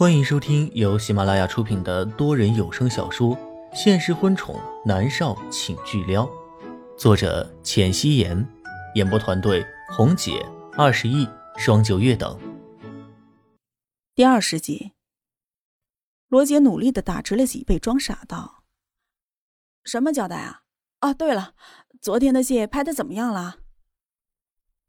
欢迎收听由喜马拉雅出品的多人有声小说《现实婚宠男少请巨撩》，作者：浅汐颜，演播团队：红姐、二十亿、双九月等。第二十集，罗杰努力的打直了脊背，装傻道：“什么交代啊？啊，对了，昨天的戏拍的怎么样了？”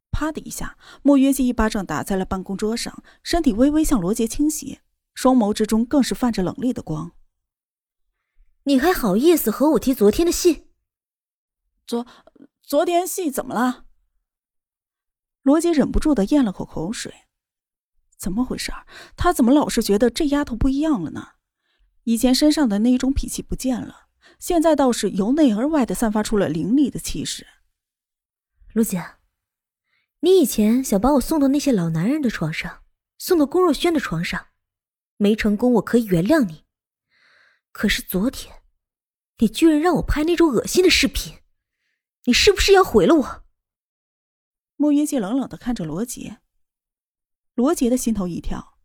啪的一下，莫约西一巴掌打在了办公桌上，身体微微向罗杰倾斜。双眸之中更是泛着冷厉的光。你还好意思和我提昨天的戏？昨昨天戏怎么了？罗杰忍不住的咽了口口水。怎么回事？他怎么老是觉得这丫头不一样了呢？以前身上的那一种脾气不见了，现在倒是由内而外的散发出了凌厉的气势。罗杰，你以前想把我送到那些老男人的床上，送到龚若轩的床上。没成功，我可以原谅你。可是昨天，你居然让我拍那种恶心的视频，你是不是要毁了我？莫云熙冷冷的看着罗杰，罗杰的心头一跳，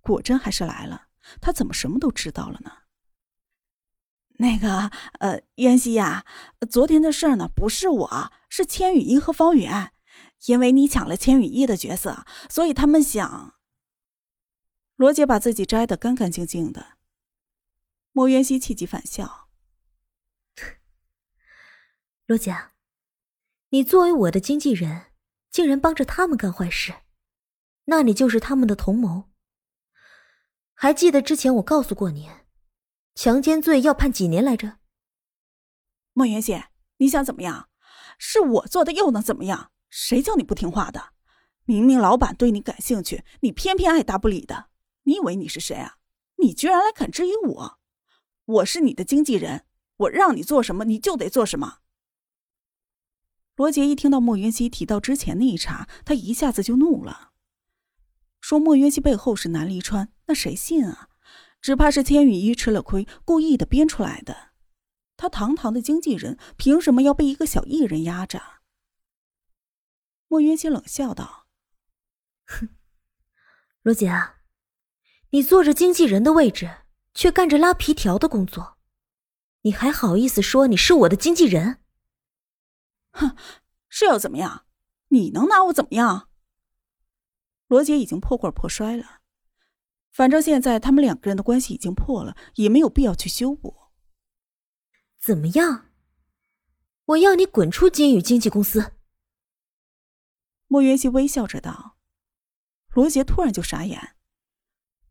果真还是来了。他怎么什么都知道了呢？那个，呃，渊熙呀，昨天的事儿呢，不是我，是千羽衣和方圆，因为你抢了千羽衣的角色，所以他们想。罗杰把自己摘得干干净净的，莫渊熙气急反笑：“罗杰，你作为我的经纪人，竟然帮着他们干坏事，那你就是他们的同谋。还记得之前我告诉过你，强奸罪要判几年来着？”莫渊熙，你想怎么样？是我做的又能怎么样？谁叫你不听话的？明明老板对你感兴趣，你偏偏爱答不理的。你以为你是谁啊？你居然来敢质疑我！我是你的经纪人，我让你做什么你就得做什么。罗杰一听到莫云熙提到之前那一茬，他一下子就怒了，说莫云熙背后是南离川，那谁信啊？只怕是千羽衣吃了亏，故意的编出来的。他堂堂的经纪人，凭什么要被一个小艺人压着？莫云熙冷笑道：“哼，罗杰啊。”你坐着经纪人的位置，却干着拉皮条的工作，你还好意思说你是我的经纪人？哼，是要怎么样？你能拿我怎么样？罗杰已经破罐破摔了，反正现在他们两个人的关系已经破了，也没有必要去修补。怎么样？我要你滚出金宇经纪公司！莫云熙微笑着道。罗杰突然就傻眼。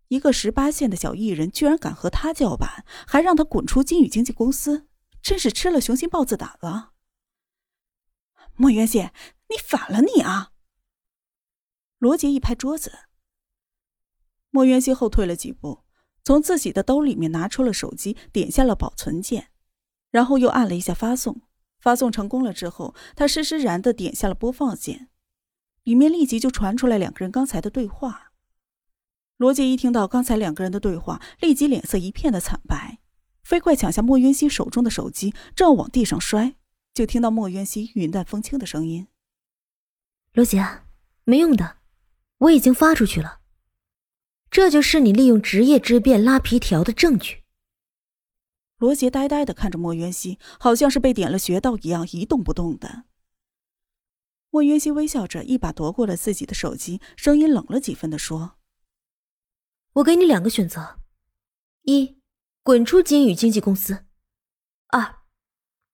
一个十八线的小艺人，居然敢和他叫板，还让他滚出金宇经纪公司，真是吃了雄心豹子胆了。莫元熙，你反了你啊！罗杰一拍桌子，莫元熙后退了几步，从自己的兜里面拿出了手机，点下了保存键，然后又按了一下发送。发送成功了之后，他施施然的点下了播放键，里面立即就传出来两个人刚才的对话。罗杰一听到刚才两个人的对话，立即脸色一片的惨白，飞快抢下莫渊熙手中的手机，正要往地上摔，就听到莫渊熙云淡风轻的声音：“罗杰，没用的，我已经发出去了。这就是你利用职业之便拉皮条的证据。”罗杰呆呆的看着莫渊熙，好像是被点了穴道一样，一动不动的。莫渊熙微笑着，一把夺过了自己的手机，声音冷了几分的说。我给你两个选择：一，滚出金宇经纪公司；二，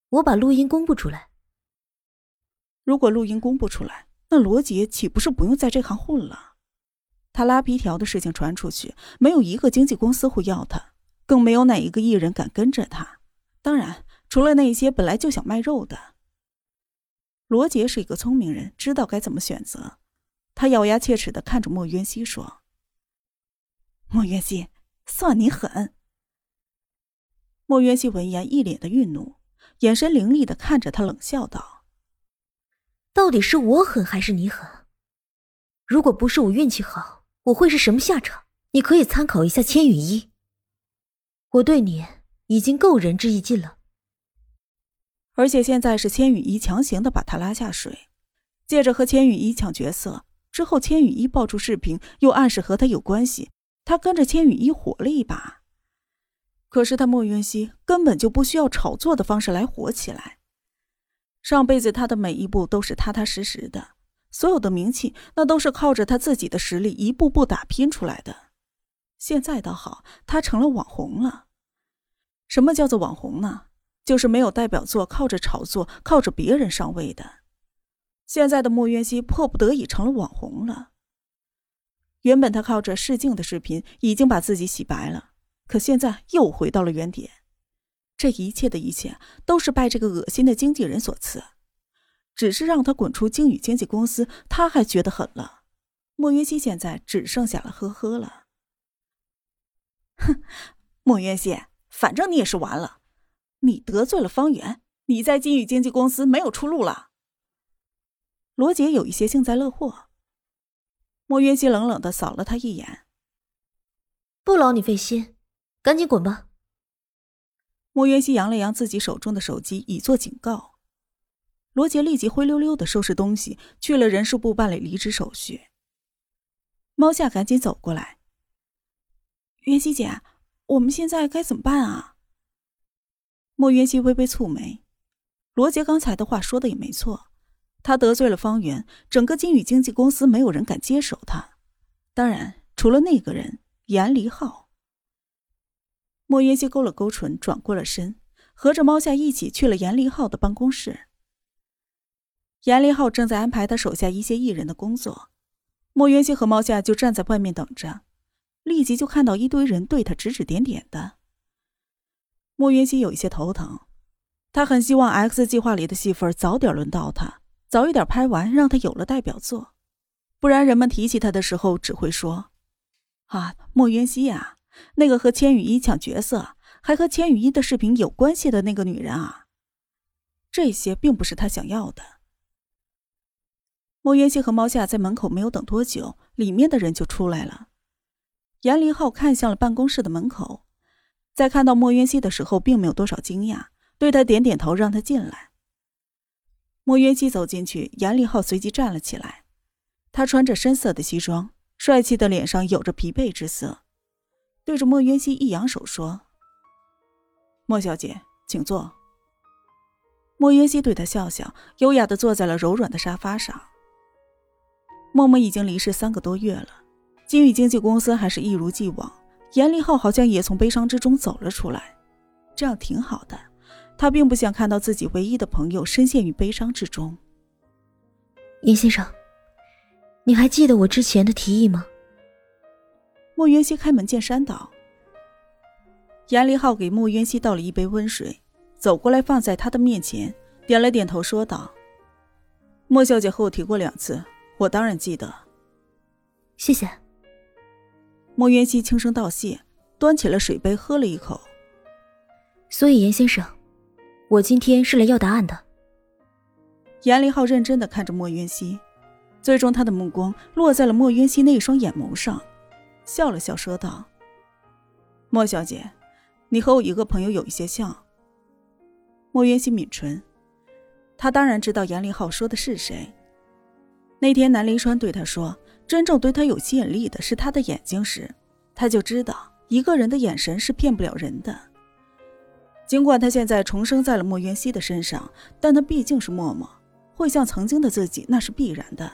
我把录音公布出来。如果录音公布出来，那罗杰岂不是不用在这行混了？他拉皮条的事情传出去，没有一个经纪公司会要他，更没有哪一个艺人敢跟着他。当然，除了那些本来就想卖肉的。罗杰是一个聪明人，知道该怎么选择。他咬牙切齿的看着莫渊熙说。莫渊熙，算你狠！莫渊熙闻言，一脸的愠怒，眼神凌厉的看着他，冷笑道：“到底是我狠还是你狠？如果不是我运气好，我会是什么下场？你可以参考一下千羽衣。我对你已经够仁至义尽了，而且现在是千羽衣强行的把他拉下水，借着和千羽衣抢角色之后，千羽衣爆出视频，又暗示和他有关系。”他跟着千羽衣火了一把。可是他莫云熙根本就不需要炒作的方式来火起来。上辈子他的每一步都是踏踏实实的，所有的名气那都是靠着他自己的实力一步步打拼出来的。现在倒好，他成了网红了。什么叫做网红呢？就是没有代表作，靠着炒作，靠着别人上位的。现在的莫渊熙迫不得已成了网红了。原本他靠着试镜的视频已经把自己洗白了。可现在又回到了原点，这一切的一切都是拜这个恶心的经纪人所赐，只是让他滚出鲸宇经纪公司，他还觉得狠了。莫云熙现在只剩下了呵呵了。哼，莫云熙，反正你也是完了，你得罪了方圆，你在金宇经纪公司没有出路了。罗杰有一些幸灾乐祸。莫云熙冷冷的扫了他一眼，不劳你费心。赶紧滚吧！莫渊熙扬了扬自己手中的手机，以作警告。罗杰立即灰溜溜的收拾东西，去了人事部办理离职手续。猫夏赶紧走过来：“袁熙姐，我们现在该怎么办啊？”莫元熙微微蹙眉。罗杰刚才的话说的也没错，他得罪了方圆，整个金宇经纪公司没有人敢接手他。当然，除了那个人严离浩。莫云熙勾了勾唇，转过了身，和着猫夏一起去了严立浩的办公室。严立浩正在安排他手下一些艺人的工作，莫云熙和猫夏就站在外面等着，立即就看到一堆人对他指指点点的。莫云熙有一些头疼，他很希望 X 计划里的戏份早点轮到他，早一点拍完，让他有了代表作，不然人们提起他的时候只会说：“啊，莫渊熙呀。”那个和千羽衣抢角色，还和千羽衣的视频有关系的那个女人啊，这些并不是他想要的。莫渊熙和猫夏在门口没有等多久，里面的人就出来了。严凌浩看向了办公室的门口，在看到莫渊熙的时候，并没有多少惊讶，对他点点头，让他进来。莫渊熙走进去，严立浩随即站了起来，他穿着深色的西装，帅气的脸上有着疲惫之色。对着莫渊熙一扬手说：“莫小姐，请坐。”莫渊熙对他笑笑，优雅的坐在了柔软的沙发上。默默已经离世三个多月了，金宇经纪公司还是一如既往。严立浩好像也从悲伤之中走了出来，这样挺好的。他并不想看到自己唯一的朋友深陷于悲伤之中。严先生，你还记得我之前的提议吗？莫渊熙开门见山道：“严立浩给莫渊熙倒了一杯温水，走过来放在他的面前，点了点头，说道：‘莫小姐和我提过两次，我当然记得。’谢谢。”莫渊熙轻声道谢，端起了水杯喝了一口。所以，严先生，我今天是来要答案的。严立浩认真的看着莫渊熙，最终他的目光落在了莫渊熙那一双眼眸上。笑了笑，说道：“莫小姐，你和我一个朋友有一些像。”莫渊熙抿唇，他当然知道严立浩说的是谁。那天南临川对他说：“真正对他有吸引力的是他的眼睛”时，他就知道一个人的眼神是骗不了人的。尽管他现在重生在了莫元熙的身上，但他毕竟是默默，会像曾经的自己，那是必然的。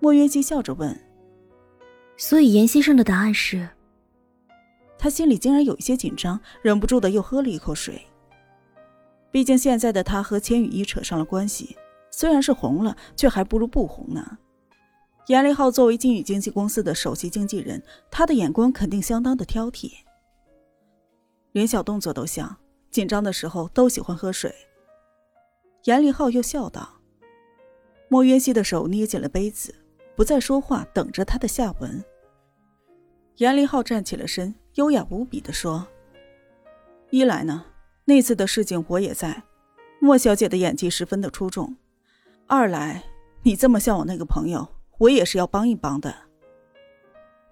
莫元熙笑着问。所以严先生的答案是，他心里竟然有一些紧张，忍不住的又喝了一口水。毕竟现在的他和千羽衣扯上了关系，虽然是红了，却还不如不红呢。严立浩作为金宇经纪公司的首席经纪人，他的眼光肯定相当的挑剔，连小动作都像，紧张的时候都喜欢喝水。严立浩又笑道：“莫渊熙的手捏紧了杯子。”不再说话，等着他的下文。严立浩站起了身，优雅无比的说：“一来呢，那次的事情我也在，莫小姐的演技十分的出众；二来，你这么像我那个朋友，我也是要帮一帮的。”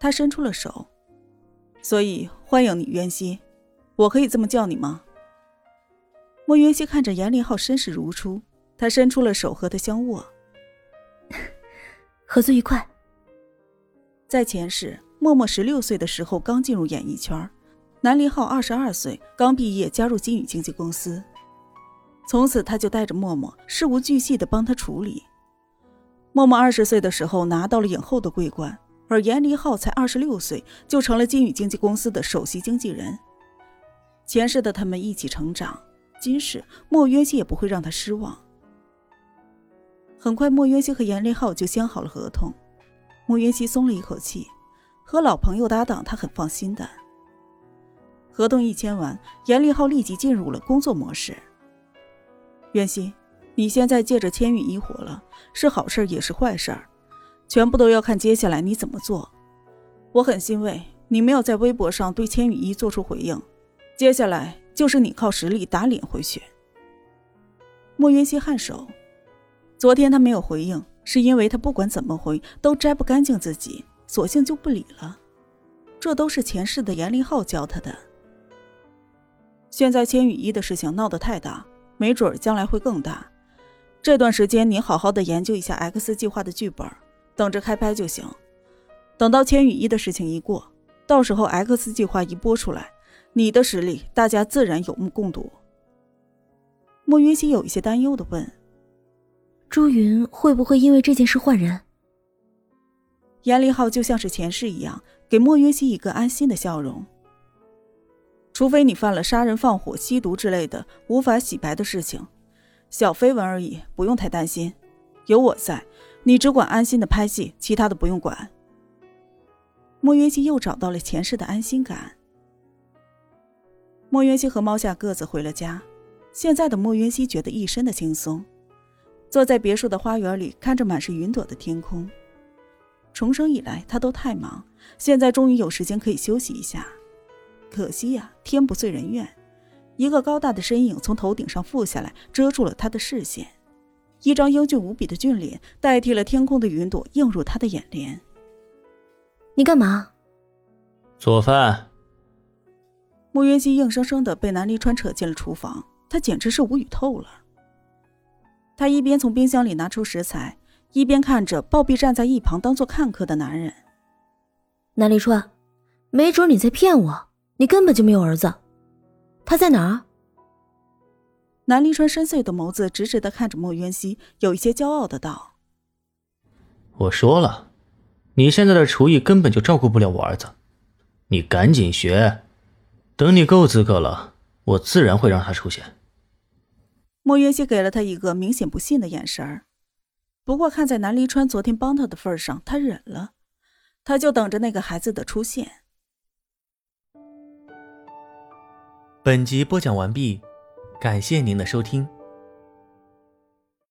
他伸出了手，所以欢迎你，渊熙，我可以这么叫你吗？莫云溪看着严立浩绅士如初，他伸出了手和他相握。合作愉快。在前世，默默十六岁的时候刚进入演艺圈，南林浩二十二岁刚毕业加入金宇经纪公司，从此他就带着默默事无巨细的帮他处理。默默二十岁的时候拿到了影后的桂冠，而严离浩才二十六岁就成了金宇经纪公司的首席经纪人。前世的他们一起成长，今世莫渊熙也不会让他失望。很快，莫渊熙和严立浩就签好了合同。莫渊熙松了一口气，和老朋友搭档，他很放心的。合同一签完，严立浩立即进入了工作模式。渊熙，你现在借着千羽衣火了，是好事也是坏事，全部都要看接下来你怎么做。我很欣慰你没有在微博上对千羽衣做出回应。接下来就是你靠实力打脸回去。莫云溪颔首，昨天他没有回应，是因为他不管怎么回都摘不干净自己，索性就不理了。这都是前世的严立浩教他的。现在千羽衣的事情闹得太大，没准将来会更大。这段时间你好好的研究一下 X 计划的剧本，等着开拍就行。等到千羽衣的事情一过，到时候 X 计划一播出来。你的实力，大家自然有目共睹。莫云熙有一些担忧的问：“朱云会不会因为这件事换人？”严立浩就像是前世一样，给莫云熙一个安心的笑容。除非你犯了杀人放火、吸毒之类的无法洗白的事情，小绯闻而已，不用太担心。有我在，你只管安心的拍戏，其他的不用管。莫云熙又找到了前世的安心感。莫渊熙和猫夏各自回了家，现在的莫渊熙觉得一身的轻松，坐在别墅的花园里，看着满是云朵的天空。重生以来，他都太忙，现在终于有时间可以休息一下。可惜呀，天不遂人愿，一个高大的身影从头顶上覆下来，遮住了他的视线。一张英俊无比的俊脸代替了天空的云朵，映入他的眼帘。你干嘛？做饭。穆云熙硬生生的被南离川扯进了厨房，他简直是无语透了。他一边从冰箱里拿出食材，一边看着暴毙站在一旁当做看客的男人。南离川，没准你在骗我，你根本就没有儿子，他在哪儿？南离川深邃的眸子直直的看着莫渊熙，有一些骄傲的道：“我说了，你现在的厨艺根本就照顾不了我儿子，你赶紧学。”等你够资格了，我自然会让他出现。莫云熙给了他一个明显不信的眼神儿，不过看在南离川昨天帮他的份上，他忍了。他就等着那个孩子的出现。本集播讲完毕，感谢您的收听。